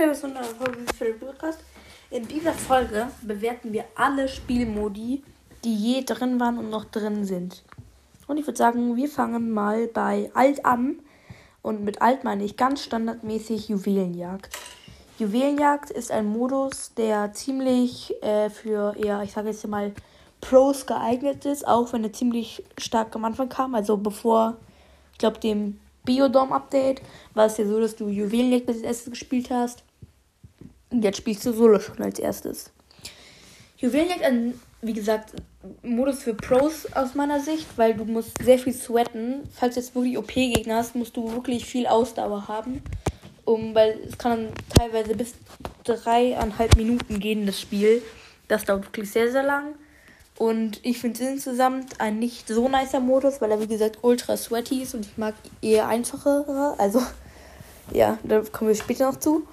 Hallo, für den Podcast. In dieser Folge bewerten wir alle Spielmodi, die je drin waren und noch drin sind. Und ich würde sagen, wir fangen mal bei Alt an. Und mit Alt meine ich ganz standardmäßig Juwelenjagd. Juwelenjagd ist ein Modus, der ziemlich äh, für eher, ich sage jetzt mal, Pros geeignet ist, auch wenn er ziemlich stark am Anfang kam. Also bevor, ich glaube, dem Biodom-Update war es ja so, dass du Juwelenjagd als erstes gespielt hast. Und jetzt spielst du Solo schon als erstes. Juwelenjagd, wie gesagt, Modus für Pros aus meiner Sicht, weil du musst sehr viel sweaten. Falls du jetzt wirklich OP-Gegner hast, musst du wirklich viel Ausdauer haben. Um, weil es kann teilweise bis dreieinhalb Minuten gehen, das Spiel. Das dauert wirklich sehr, sehr lang. Und ich finde es insgesamt ein nicht so nicer Modus, weil er wie gesagt ultra sweaty ist und ich mag eher einfachere. Also, ja, da kommen wir später noch zu.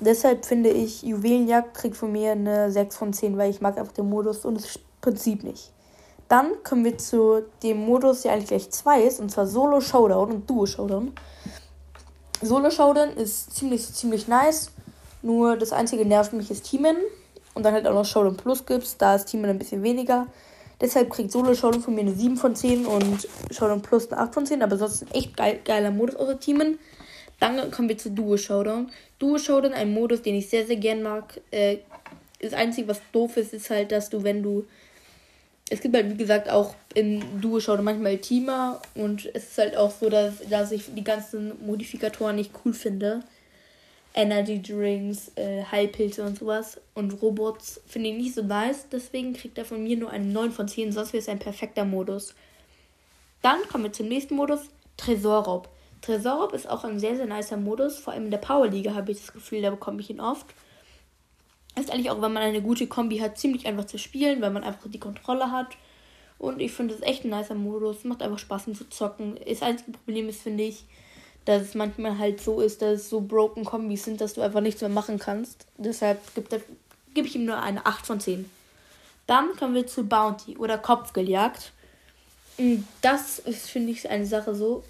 Deshalb finde ich, Juwelenjagd kriegt von mir eine 6 von 10, weil ich mag einfach den Modus und das Prinzip nicht. Dann kommen wir zu dem Modus, der eigentlich gleich 2 ist, und zwar Solo Showdown und Duo Showdown. Solo Showdown ist ziemlich, ziemlich nice. Nur das einzige nervt mich ist Teamen und dann halt auch noch Showdown Plus gibt's, da ist Team ein bisschen weniger. Deshalb kriegt Solo Showdown von mir eine 7 von 10 und Showdown Plus eine 8 von 10, aber sonst ein echt geil, geiler Modus außer Teamen. Dann kommen wir zu Duo Showdown. Duo Showdown, ein Modus, den ich sehr, sehr gern mag. Äh, das Einzige, was doof ist, ist halt, dass du, wenn du. Es gibt halt, wie gesagt, auch in Duo Showdown manchmal Teamer und es ist halt auch so, dass, dass ich die ganzen Modifikatoren nicht cool finde. Energy Drinks, äh, Heilpilze und sowas. Und Robots finde ich nicht so nice. Deswegen kriegt er von mir nur eine 9 von 10. Sonst wäre es ein perfekter Modus. Dann kommen wir zum nächsten Modus. Tresorraub. Tresorraub ist auch ein sehr, sehr nicer Modus. Vor allem in der Powerliga habe ich das Gefühl, da bekomme ich ihn oft. Ist eigentlich auch, wenn man eine gute Kombi hat, ziemlich einfach zu spielen, weil man einfach die Kontrolle hat. Und ich finde es echt ein nicer Modus. Macht einfach Spaß, ihn zu zocken. Das einzige Problem ist, finde ich, dass es manchmal halt so ist, dass es so broken Kombis sind, dass du einfach nichts mehr machen kannst. Deshalb gebe geb ich ihm nur eine 8 von 10. Dann kommen wir zu Bounty oder Kopfgeljagd. Das ist, finde ich, eine Sache so.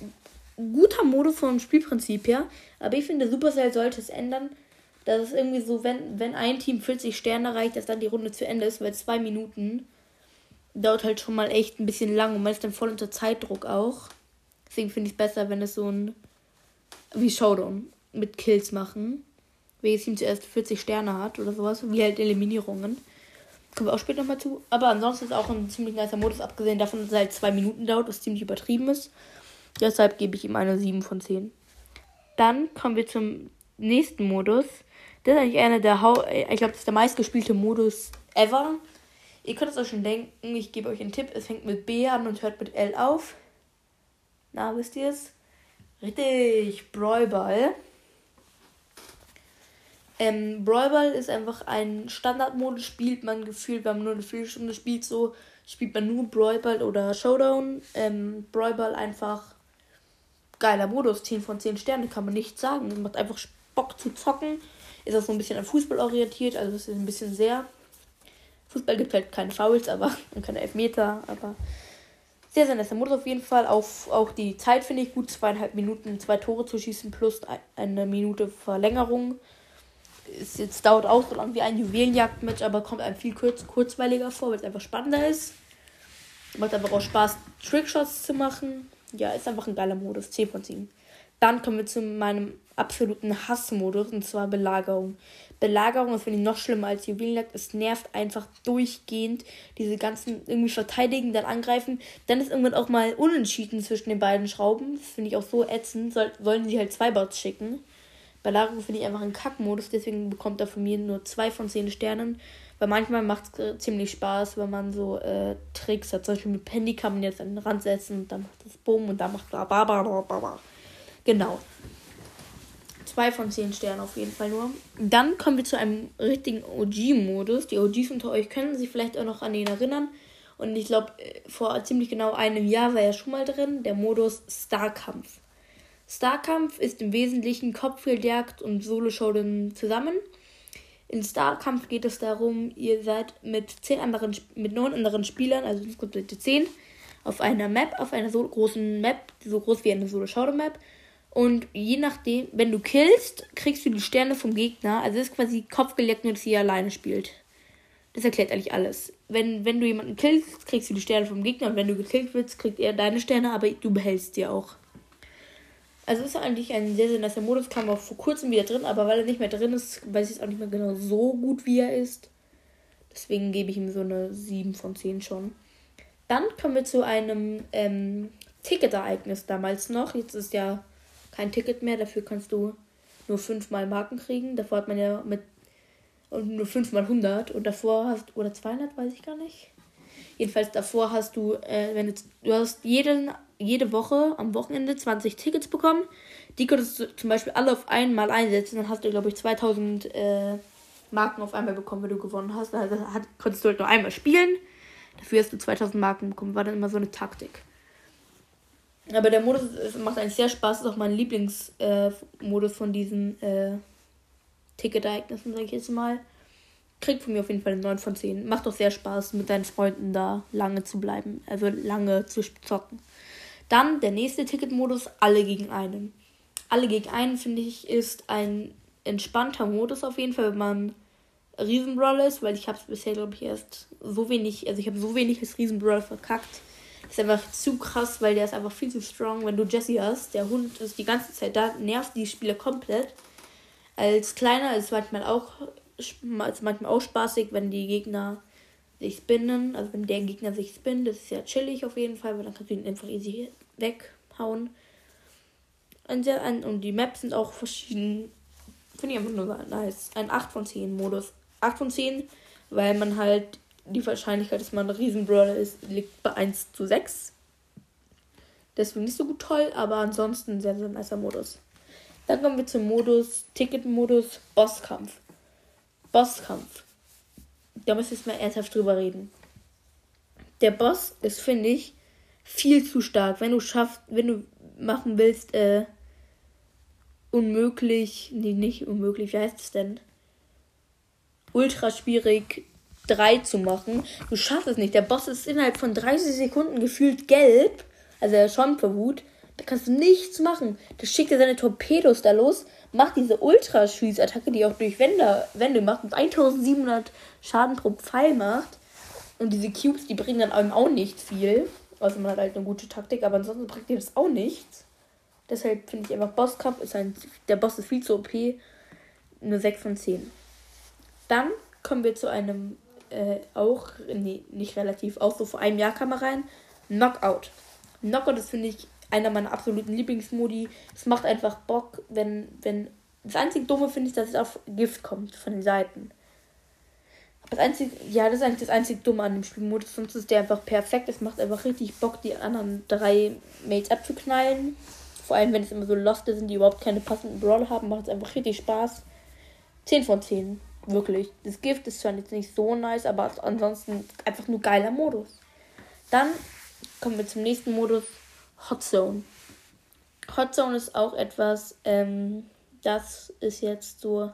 Guter Modus vom Spielprinzip her, aber ich finde, Supercell sollte es ändern, dass es irgendwie so, wenn, wenn ein Team 40 Sterne erreicht, dass dann die Runde zu Ende ist, weil zwei Minuten dauert halt schon mal echt ein bisschen lang und man ist dann voll unter Zeitdruck auch. Deswegen finde ich es besser, wenn es so ein wie Showdown mit Kills machen. Welches Team zuerst 40 Sterne hat oder sowas, wie halt Eliminierungen. Kommen wir auch später nochmal zu. Aber ansonsten ist auch ein ziemlich nicer Modus, abgesehen davon, dass es halt zwei Minuten dauert, was ziemlich übertrieben ist. Deshalb gebe ich ihm eine 7 von 10. Dann kommen wir zum nächsten Modus. Das ist eigentlich einer der Hau ich glaube, das ist der meistgespielte Modus ever. Ihr könnt es euch schon denken, ich gebe euch einen Tipp. Es fängt mit B an und hört mit L auf. Na, wisst ihr es? Richtig, Brawlball. Ähm, Brawlball ist einfach ein Standardmodus, spielt man gefühlt, wenn man nur eine Viertelstunde spielt, so spielt man nur Brawlball oder Showdown. Ähm, Brawlball einfach geiler Modus, 10 von 10 Sterne, kann man nicht sagen. Macht einfach Bock zu zocken. Ist auch so ein bisschen an Fußball orientiert, also es ist ein bisschen sehr. Fußball gibt halt keine Fouls, aber und keine Elfmeter, aber sehr, sehr netter Modus auf jeden Fall. Auch, auch die Zeit finde ich gut. Zweieinhalb Minuten, zwei Tore zu schießen plus eine Minute Verlängerung. Es jetzt dauert auch so lang wie ein Juwelenjagdmatch, aber kommt einem viel kurz, kurzweiliger vor, weil es einfach spannender ist. Macht einfach auch Spaß, Trickshots zu machen. Ja, ist einfach ein geiler Modus. 10 von 10. Dann kommen wir zu meinem absoluten Hassmodus und zwar Belagerung. Belagerung ist finde ich noch schlimmer als Juwelenjagd. Es nervt einfach durchgehend. Diese ganzen irgendwie verteidigen, dann angreifen. Dann ist irgendwann auch mal unentschieden zwischen den beiden Schrauben. Das finde ich auch so ätzend. Soll, sollen sie halt zwei Bots schicken. Belagerung finde ich einfach ein Kackmodus. Deswegen bekommt er von mir nur zwei von zehn Sternen. Weil manchmal macht es ziemlich Spaß, wenn man so äh, Tricks hat. Zum Beispiel mit Penny kann man jetzt an den Rand setzen und dann macht das Bumm und dann macht bla bla bla bla bla. Genau. Zwei von zehn Sternen auf jeden Fall nur. Dann kommen wir zu einem richtigen OG-Modus. Die OGs unter euch können sich vielleicht auch noch an den erinnern. Und ich glaube, äh, vor ziemlich genau einem Jahr war er schon mal drin. Der Modus Starkampf. Starkampf ist im Wesentlichen Kopfgeldjagd und Solo-Showdown zusammen. In Starkampf geht es darum, ihr seid mit zehn anderen, mit neun anderen Spielern, also insgesamt zehn, auf einer Map, auf einer so großen Map, so groß wie eine Solo-Showdown-Map Und je nachdem, wenn du killst, kriegst du die Sterne vom Gegner. Also es ist quasi kopfgeleckt, nur dass sie alleine spielt. Das erklärt eigentlich alles. Wenn, wenn du jemanden killst, kriegst du die Sterne vom Gegner. Und wenn du gekillt wirst, kriegt er deine Sterne, aber du behältst die auch. Also ist eigentlich ein sehr, sehr nicer Modus. Kam auch vor kurzem wieder drin, aber weil er nicht mehr drin ist, weiß ich es auch nicht mehr genau so gut, wie er ist. Deswegen gebe ich ihm so eine 7 von 10 schon. Dann kommen wir zu einem ähm, Ticket-Ereignis damals noch. Jetzt ist ja kein Ticket mehr, dafür kannst du nur 5 mal Marken kriegen. Davor hat man ja mit und nur 5 mal 100 und davor hast oder 200, weiß ich gar nicht. Jedenfalls davor hast du, äh, wenn du, du hast jeden jede Woche am Wochenende 20 Tickets bekommen. Die könntest du zum Beispiel alle auf einmal einsetzen. Dann hast du, glaube ich, 2000 äh, Marken auf einmal bekommen, wenn du gewonnen hast. Also hat, konntest du halt nur einmal spielen. Dafür hast du 2000 Marken bekommen. War dann immer so eine Taktik. Aber der Modus macht eigentlich sehr Spaß. Ist auch mein Lieblingsmodus äh, von diesen äh, Ticket-Ereignissen, sage ich jetzt mal. Kriegt von mir auf jeden Fall eine 9 von 10. Macht doch sehr Spaß, mit deinen Freunden da lange zu bleiben. Also lange zu zocken. Dann der nächste Ticketmodus, alle gegen einen. Alle gegen einen, finde ich, ist ein entspannter Modus auf jeden Fall, wenn man Riesenbrawl ist, weil ich habe es bisher, glaube ich, erst so wenig, also ich habe so wenig als Riesenbrawl verkackt. Ist einfach zu krass, weil der ist einfach viel zu strong. Wenn du Jesse hast, der Hund ist die ganze Zeit da, nervt die Spieler komplett. Als kleiner ist manchmal auch, ist manchmal auch spaßig, wenn die Gegner sich spinnen. Also wenn der Gegner sich spinnt, das ist ja chillig auf jeden Fall, weil dann kannst du ihn einfach easy weghauen. Und, sehr, und die Maps sind auch verschieden. Finde ich einfach nur nice. Ein 8 von 10 Modus. 8 von 10, weil man halt die Wahrscheinlichkeit, dass man ein Riesenbrawler ist, liegt bei 1 zu 6. Deswegen nicht so gut toll, aber ansonsten sehr, sehr nicer Modus. Dann kommen wir zum Modus, Ticket-Modus, Bosskampf. Bosskampf da müssen wir jetzt mal ernsthaft drüber reden. Der Boss ist, finde ich, viel zu stark. Wenn du schaffst, wenn du machen willst, äh, unmöglich, nee, nicht unmöglich, wie heißt es denn? Ultra schwierig 3 zu machen. Du schaffst es nicht. Der Boss ist innerhalb von 30 Sekunden gefühlt gelb. Also er ist schon verwut. Da kannst du nichts machen. Da schickt er seine Torpedos da los macht diese Ultraschießattacke, die auch durch Wände, Wände macht und 1700 Schaden pro Pfeil macht. Und diese Cubes, die bringen dann einem auch nicht viel. Also man hat halt eine gute Taktik, aber ansonsten bringt dir das auch nichts. Deshalb finde ich einfach Bosskampf ist ein. Der Boss ist viel zu OP. Nur 6 von 10. Dann kommen wir zu einem äh, auch, nee, nicht relativ, auch so vor einem Jahr kam er rein. Knockout. Knockout ist, finde ich, einer meiner absoluten Lieblingsmodi. Es macht einfach Bock, wenn, wenn. Das einzige Dumme finde ich, dass es auf Gift kommt von den Seiten. Das einzige, ja, das ist eigentlich das einzige Dumme an dem Spielmodus. Sonst ist der einfach perfekt. Es macht einfach richtig Bock, die anderen drei Mates abzuknallen. Vor allem, wenn es immer so Loste sind, die überhaupt keine passenden Brawler haben, macht es einfach richtig Spaß. 10 von 10. Wirklich. Das Gift ist zwar jetzt nicht so nice, aber ansonsten einfach nur geiler Modus. Dann kommen wir zum nächsten Modus. Hot Zone. Hot Zone ist auch etwas, ähm, das ist jetzt so,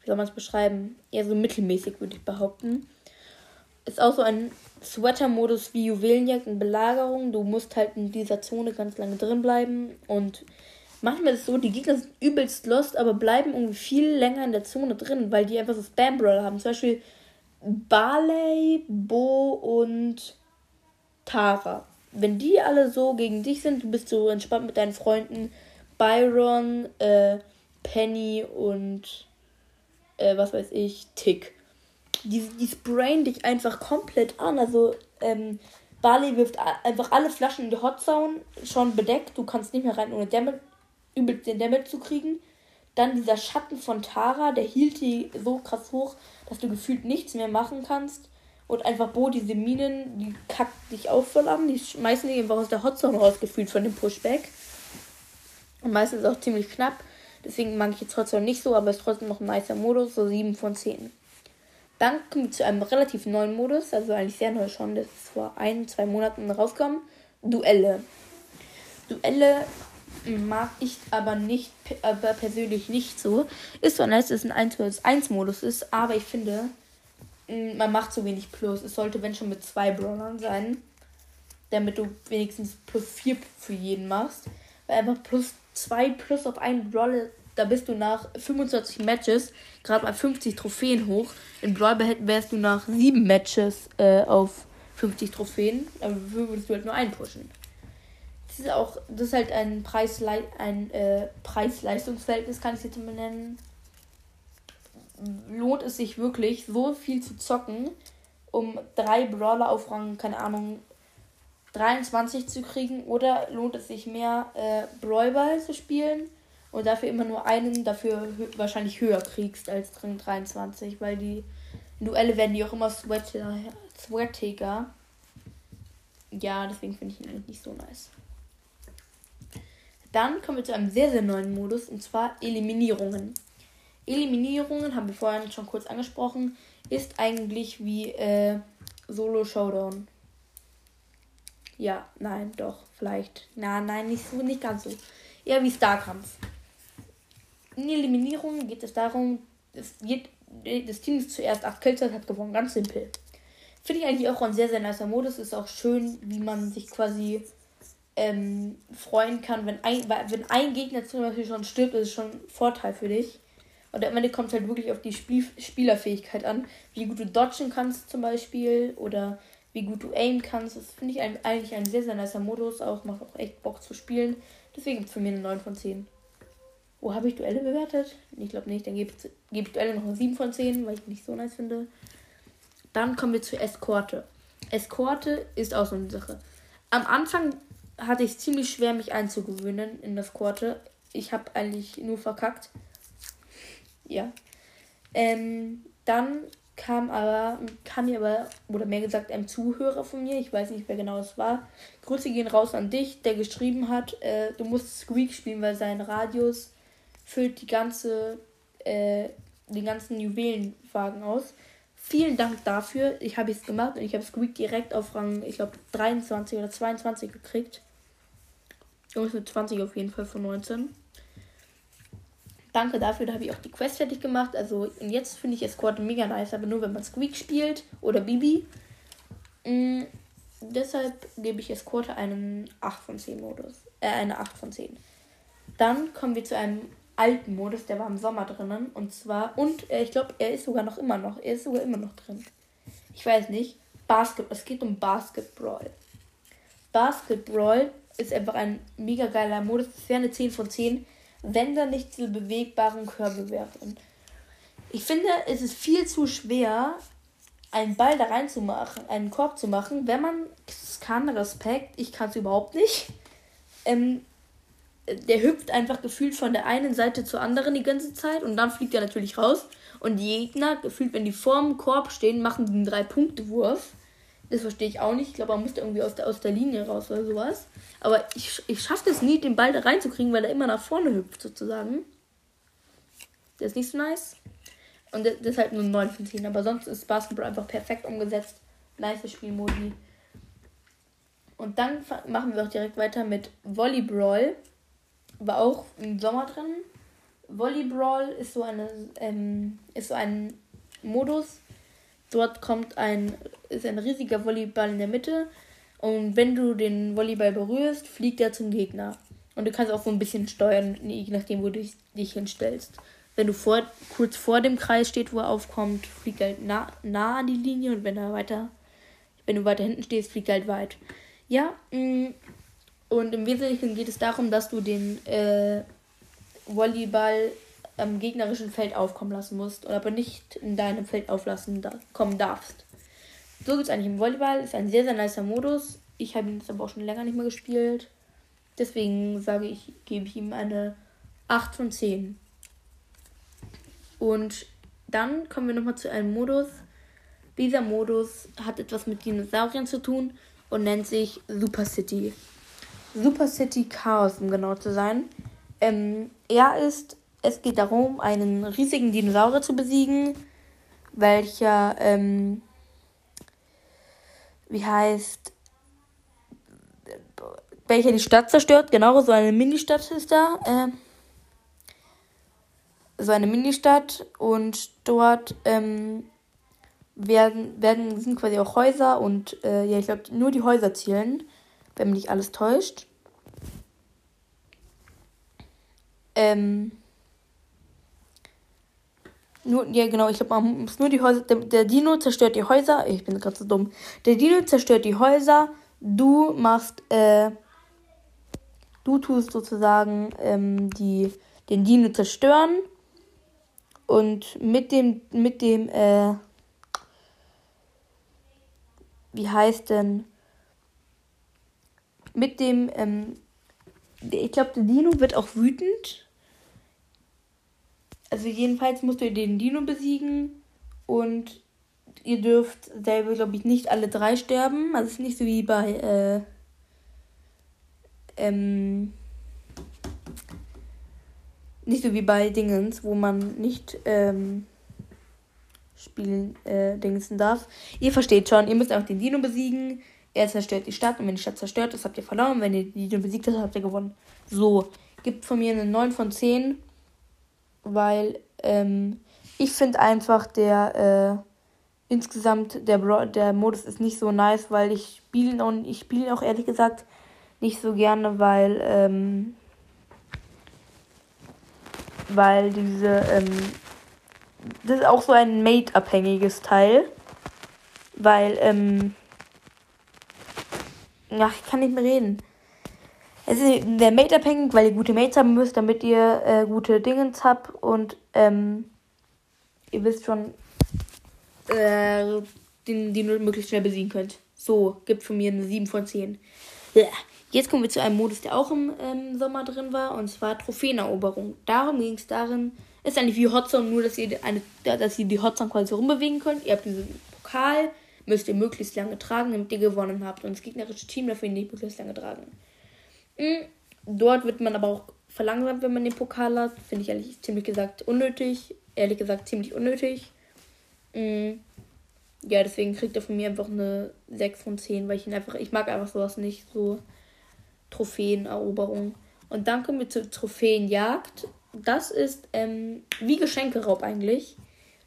wie soll man es beschreiben? Eher so mittelmäßig, würde ich behaupten. Ist auch so ein Sweater-Modus wie Juwelenjagd und Belagerung. Du musst halt in dieser Zone ganz lange drin bleiben und manchmal ist es so, die Gegner sind übelst lost, aber bleiben irgendwie viel länger in der Zone drin, weil die einfach so Spam-Brawler haben. Zum Beispiel Barley, Bo und Tara wenn die alle so gegen dich sind, du bist so entspannt mit deinen Freunden, Byron, äh, Penny und äh, was weiß ich, Tick. Die, die sprayen dich einfach komplett an. Also, ähm, Barley wirft einfach alle Flaschen in die Hot schon bedeckt. Du kannst nicht mehr rein, ohne Damage, übelst den Damage zu kriegen. Dann dieser Schatten von Tara, der hielt die so krass hoch, dass du gefühlt nichts mehr machen kannst. Und einfach Bo, diese Minen, die kackt dich auch voll an. Die schmeißen dich einfach aus der Hotzone rausgefühlt von dem Pushback. Und meistens auch ziemlich knapp. Deswegen mag ich jetzt trotzdem nicht so, aber es ist trotzdem noch ein nicer Modus, so 7 von 10. Dann kommen wir zu einem relativ neuen Modus, also eigentlich sehr neu schon, das ist vor ein, zwei Monaten rausgekommen. Duelle. Duelle mag ich aber nicht, aber persönlich nicht so. Ist zwar nice, dass es ein 1 vs 1 Modus ist, aber ich finde, man macht zu wenig Plus. Es sollte, wenn schon, mit zwei Brawlern sein. Damit du wenigstens plus vier für jeden machst. weil einfach plus 2 plus auf einen Brawl, da bist du nach 25 Matches gerade mal 50 Trophäen hoch. In Brawl wärst du nach 7 Matches äh, auf 50 Trophäen, aber würdest du halt nur einen pushen. Das ist auch, das ist halt ein Preis ein äh, Preis-Leistungsverhältnis, kann ich jetzt mal nennen. Lohnt es sich wirklich, so viel zu zocken, um drei Brawler auf Rang, keine Ahnung, 23 zu kriegen? Oder lohnt es sich mehr, äh, Brawlball zu spielen und dafür immer nur einen, dafür hö wahrscheinlich höher kriegst als Rang 23? Weil die Duelle werden die auch immer sweatiger. sweatiger. Ja, deswegen finde ich ihn eigentlich nicht so nice. Dann kommen wir zu einem sehr, sehr neuen Modus und zwar Eliminierungen. Eliminierungen, haben wir vorhin schon kurz angesprochen, ist eigentlich wie äh, Solo Showdown. Ja, nein, doch, vielleicht. Na, nein, nicht so, nicht ganz so. Eher wie Starkampf. In Eliminierungen geht es darum, es geht, das Team ist zuerst 8 Kills hat gewonnen. Ganz simpel. Finde ich eigentlich auch ein sehr, sehr nicer Modus. Ist auch schön, wie man sich quasi ähm, freuen kann, wenn ein, wenn ein Gegner zum Beispiel schon stirbt, ist es schon ein Vorteil für dich. Und am Ende kommt es halt wirklich auf die Spiel Spielerfähigkeit an, wie gut du dodgen kannst zum Beispiel oder wie gut du aim kannst. Das finde ich eigentlich ein sehr, sehr nicer Modus. Auch macht auch echt Bock zu spielen. Deswegen gibt es für mich eine 9 von 10. Wo habe ich Duelle bewertet? Ich glaube nicht. Dann gebe geb ich Duelle noch eine 7 von 10, weil ich nicht so nice finde. Dann kommen wir zur Eskorte. Eskorte ist auch so eine Sache. Am Anfang hatte ich ziemlich schwer, mich einzugewöhnen in das Korte. Ich habe eigentlich nur verkackt. Ja. Ähm, dann kam aber, kam mir aber, oder mehr gesagt, ein Zuhörer von mir, ich weiß nicht, wer genau es war. Grüße gehen raus an dich, der geschrieben hat, äh, du musst Squeak spielen, weil sein Radius füllt die ganze, äh, den ganzen Juwelenwagen aus. Vielen Dank dafür. Ich habe es gemacht und ich habe Squeak direkt auf Rang, ich glaube, 23 oder 22 gekriegt. Irgendwas mit 20 auf jeden Fall von 19. Danke dafür, da habe ich auch die Quest fertig gemacht. Also, und jetzt finde ich Escort mega nice, aber nur wenn man Squeak spielt oder Bibi. Mhm, deshalb gebe ich Escort einen 8 von 10 Modus. Äh, eine 8 von 10. Dann kommen wir zu einem alten Modus, der war im Sommer drinnen. Und zwar, und äh, ich glaube, er ist sogar noch immer noch. Er ist sogar immer noch drin. Ich weiß nicht. Basketball. Es geht um Basketball. Basketball ist einfach ein mega geiler Modus. Es wäre eine 10 von 10 wenn da nicht diese bewegbaren Körbe wären. Ich finde, es ist viel zu schwer, einen Ball da reinzumachen, einen Korb zu machen, wenn man es kann, Respekt, ich kann es überhaupt nicht. Ähm, der hüpft einfach gefühlt von der einen Seite zur anderen die ganze Zeit und dann fliegt er natürlich raus. Und die Gegner, gefühlt, wenn die vorm Korb stehen, machen den Drei-Punkte-Wurf. Das verstehe ich auch nicht. Ich glaube, man müsste irgendwie aus der, aus der Linie raus oder sowas. Aber ich, ich schaffe es nie, den Ball da reinzukriegen, weil er immer nach vorne hüpft, sozusagen. Der ist nicht so nice. Und das ist halt nur 9 von 10. Aber sonst ist Basketball einfach perfekt umgesetzt. Nice Spielmodi. Und dann machen wir auch direkt weiter mit Volleyball. War auch im Sommer drin. Volleyball ist so eine ähm, ist so ein Modus. Dort kommt ein ist ein riesiger Volleyball in der Mitte und wenn du den Volleyball berührst, fliegt er zum Gegner. Und du kannst auch so ein bisschen steuern, je nachdem, wo du dich hinstellst. Wenn du vor, kurz vor dem Kreis steht, wo er aufkommt, fliegt er halt nah, nah an die Linie und wenn er weiter, wenn du weiter hinten stehst, fliegt er halt weit. Ja, mm, und im Wesentlichen geht es darum, dass du den äh, Volleyball am gegnerischen Feld aufkommen lassen musst, aber nicht in deinem Feld auflassen da kommen darfst. So gibt es eigentlich im Volleyball. Ist ein sehr, sehr nicer Modus. Ich habe ihn jetzt aber auch schon länger nicht mehr gespielt. Deswegen sage ich, gebe ich ihm eine 8 von 10. Und dann kommen wir nochmal zu einem Modus. Dieser Modus hat etwas mit Dinosauriern zu tun und nennt sich Super City. Super City Chaos, um genau zu sein. Ähm, er ist, es geht darum, einen riesigen Dinosaurier zu besiegen, welcher ähm, wie heißt, welcher die Stadt zerstört. Genau, so eine Ministadt ist da. Äh, so eine Ministadt und dort ähm, werden, werden, sind quasi auch Häuser und äh, ja, ich glaube, nur die Häuser zählen, wenn mich nicht alles täuscht. ähm, nur, ja, genau, ich glaube, man muss nur die Häuser. Der, der Dino zerstört die Häuser. Ich bin gerade so dumm. Der Dino zerstört die Häuser. Du machst, äh, du tust sozusagen ähm, die, den Dino zerstören. Und mit dem, mit dem, äh, wie heißt denn? Mit dem, ähm, ich glaube, der Dino wird auch wütend also jedenfalls musst ihr den Dino besiegen und ihr dürft selber, glaube ich, nicht alle drei sterben. Also es ist nicht so wie bei äh, ähm, nicht so wie bei Dingens, wo man nicht ähm, spielen äh, Dingsen darf. Ihr versteht schon, ihr müsst auch den Dino besiegen. Er zerstört die Stadt und wenn die Stadt zerstört ist, habt ihr verloren. Wenn ihr die Dino besiegt habt, habt ihr gewonnen. So, gibt von mir eine 9 von 10 weil ähm, ich finde einfach der äh, insgesamt der Bro der Modus ist nicht so nice, weil ich spiele ihn auch, ich spiele auch ehrlich gesagt nicht so gerne, weil ähm, weil diese ähm, das ist auch so ein Mate-abhängiges Teil, weil ähm, ja, ich kann nicht mehr reden. Es ist der Mate abhängig, weil ihr gute Mates haben müsst, damit ihr äh, gute Dingens habt und ähm, ihr wisst schon, äh, den, den ihr möglichst schnell besiegen könnt. So, gibt von mir eine 7 von 10. Ja. Jetzt kommen wir zu einem Modus, der auch im ähm, Sommer drin war, und zwar Trophäeneroberung. Darum ging es darin, ist eigentlich wie Hotzone, nur dass ihr, eine, dass ihr die Hotzone quasi rumbewegen könnt. Ihr habt diesen Pokal, müsst ihr möglichst lange tragen, damit ihr gewonnen habt. Und das gegnerische Team dafür nicht möglichst lange tragen. Hm, dort wird man aber auch verlangsamt, wenn man den Pokal hat. Finde ich ehrlich ziemlich gesagt unnötig. Ehrlich gesagt ziemlich unnötig. Hm, ja, deswegen kriegt er von mir einfach eine 6 von 10, weil ich ihn einfach, ich mag einfach sowas nicht, so Trophäeneroberung. Und dann kommen wir zur Trophäenjagd. Das ist ähm, wie Geschenkeraub eigentlich.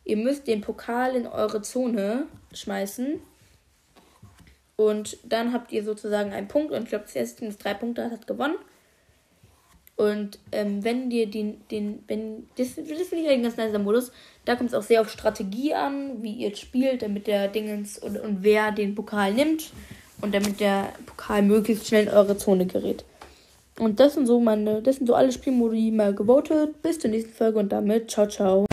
Ihr müsst den Pokal in eure Zone schmeißen. Und dann habt ihr sozusagen einen Punkt und ich glaube, das drei Punkte hat, hat gewonnen. Und ähm, wenn dir den, den, wenn, das, das finde ich ein ganz nicer Modus. Da kommt es auch sehr auf Strategie an, wie ihr spielt, damit der Dingens und, und wer den Pokal nimmt und damit der Pokal möglichst schnell in eure Zone gerät. Und das sind so meine, das sind so alle Spielmodi mal gewotet. Bis zur nächsten Folge und damit ciao, ciao.